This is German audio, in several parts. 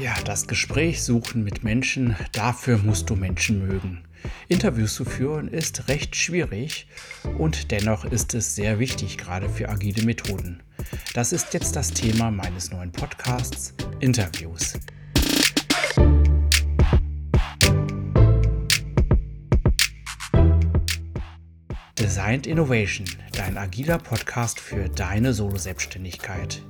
Ja, das Gespräch suchen mit Menschen, dafür musst du Menschen mögen. Interviews zu führen ist recht schwierig und dennoch ist es sehr wichtig, gerade für agile Methoden. Das ist jetzt das Thema meines neuen Podcasts Interviews. Designed Innovation, dein agiler Podcast für deine Solo-Selbstständigkeit.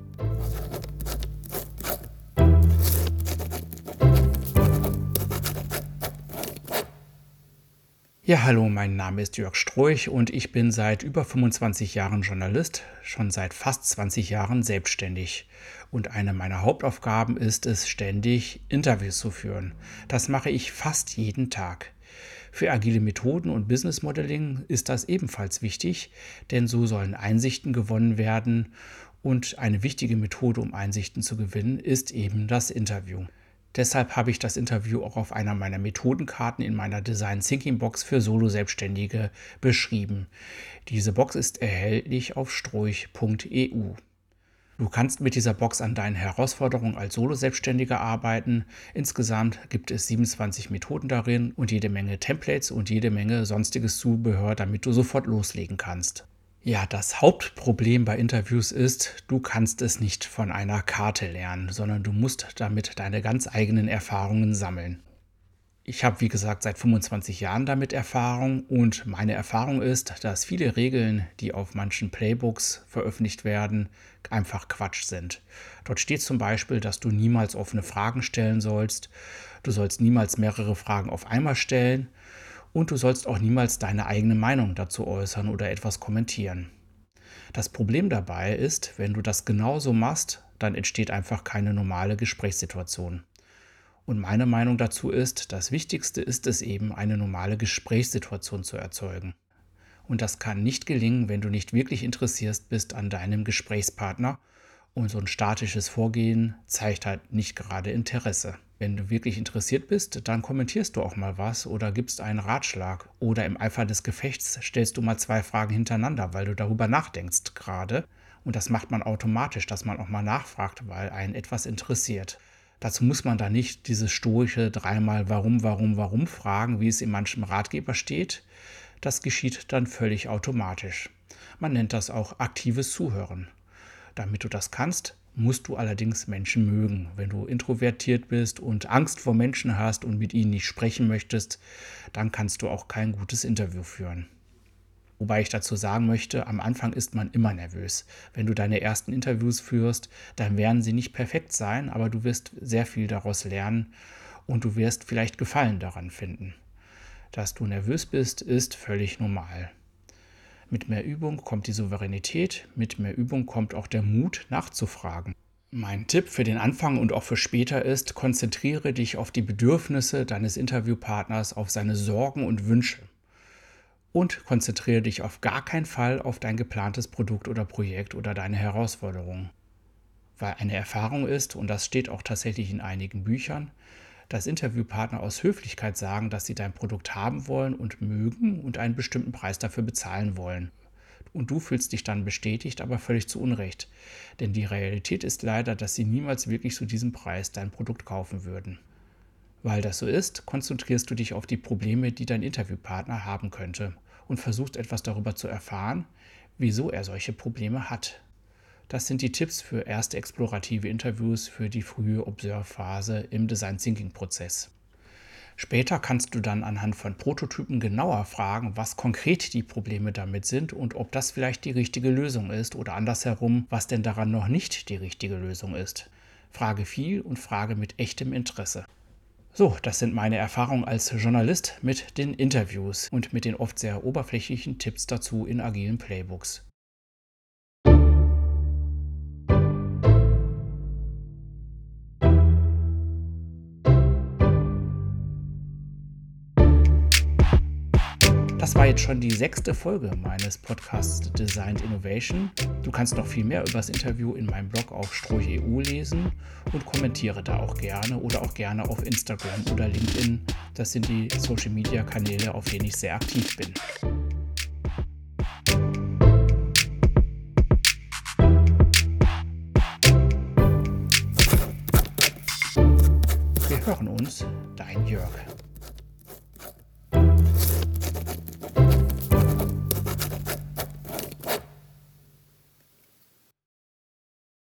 Ja, hallo, mein Name ist Jörg Stroich und ich bin seit über 25 Jahren Journalist, schon seit fast 20 Jahren selbstständig. Und eine meiner Hauptaufgaben ist es, ständig Interviews zu führen. Das mache ich fast jeden Tag. Für agile Methoden und Business Modeling ist das ebenfalls wichtig, denn so sollen Einsichten gewonnen werden und eine wichtige Methode, um Einsichten zu gewinnen, ist eben das Interview. Deshalb habe ich das Interview auch auf einer meiner Methodenkarten in meiner Design Thinking Box für Solo-Selbstständige beschrieben. Diese Box ist erhältlich auf stroich.eu. Du kannst mit dieser Box an deinen Herausforderungen als Solo-Selbstständiger arbeiten. Insgesamt gibt es 27 Methoden darin und jede Menge Templates und jede Menge sonstiges Zubehör, damit du sofort loslegen kannst. Ja, das Hauptproblem bei Interviews ist, du kannst es nicht von einer Karte lernen, sondern du musst damit deine ganz eigenen Erfahrungen sammeln. Ich habe, wie gesagt, seit 25 Jahren damit Erfahrung und meine Erfahrung ist, dass viele Regeln, die auf manchen Playbooks veröffentlicht werden, einfach Quatsch sind. Dort steht zum Beispiel, dass du niemals offene Fragen stellen sollst, du sollst niemals mehrere Fragen auf einmal stellen und du sollst auch niemals deine eigene Meinung dazu äußern oder etwas kommentieren. Das Problem dabei ist, wenn du das genauso machst, dann entsteht einfach keine normale Gesprächssituation. Und meine Meinung dazu ist, das Wichtigste ist es eben, eine normale Gesprächssituation zu erzeugen. Und das kann nicht gelingen, wenn du nicht wirklich interessiert bist an deinem Gesprächspartner. Und so ein statisches Vorgehen zeigt halt nicht gerade Interesse. Wenn du wirklich interessiert bist, dann kommentierst du auch mal was oder gibst einen Ratschlag. Oder im Eifer des Gefechts stellst du mal zwei Fragen hintereinander, weil du darüber nachdenkst gerade. Und das macht man automatisch, dass man auch mal nachfragt, weil einen etwas interessiert. Dazu muss man da nicht dieses stoische dreimal warum, warum, warum fragen, wie es in manchem Ratgeber steht. Das geschieht dann völlig automatisch. Man nennt das auch aktives Zuhören. Damit du das kannst, musst du allerdings Menschen mögen. Wenn du introvertiert bist und Angst vor Menschen hast und mit ihnen nicht sprechen möchtest, dann kannst du auch kein gutes Interview führen. Wobei ich dazu sagen möchte, am Anfang ist man immer nervös. Wenn du deine ersten Interviews führst, dann werden sie nicht perfekt sein, aber du wirst sehr viel daraus lernen und du wirst vielleicht Gefallen daran finden. Dass du nervös bist, ist völlig normal. Mit mehr Übung kommt die Souveränität, mit mehr Übung kommt auch der Mut nachzufragen. Mein Tipp für den Anfang und auch für später ist, konzentriere dich auf die Bedürfnisse deines Interviewpartners, auf seine Sorgen und Wünsche. Und konzentriere dich auf gar keinen Fall auf dein geplantes Produkt oder Projekt oder deine Herausforderungen. Weil eine Erfahrung ist, und das steht auch tatsächlich in einigen Büchern, dass Interviewpartner aus Höflichkeit sagen, dass sie dein Produkt haben wollen und mögen und einen bestimmten Preis dafür bezahlen wollen. Und du fühlst dich dann bestätigt, aber völlig zu Unrecht. Denn die Realität ist leider, dass sie niemals wirklich zu diesem Preis dein Produkt kaufen würden. Weil das so ist, konzentrierst du dich auf die Probleme, die dein Interviewpartner haben könnte und versuchst etwas darüber zu erfahren, wieso er solche Probleme hat. Das sind die Tipps für erste explorative Interviews für die frühe Observe-Phase im Design Thinking-Prozess. Später kannst du dann anhand von Prototypen genauer fragen, was konkret die Probleme damit sind und ob das vielleicht die richtige Lösung ist oder andersherum, was denn daran noch nicht die richtige Lösung ist. Frage viel und frage mit echtem Interesse. So, das sind meine Erfahrungen als Journalist mit den Interviews und mit den oft sehr oberflächlichen Tipps dazu in agilen Playbooks. Das war jetzt schon die sechste Folge meines Podcasts Designed Innovation. Du kannst noch viel mehr über das Interview in meinem Blog auf stroh.eu lesen und kommentiere da auch gerne oder auch gerne auf Instagram oder LinkedIn. Das sind die Social Media Kanäle, auf denen ich sehr aktiv bin. Wir hören uns, dein Jörg.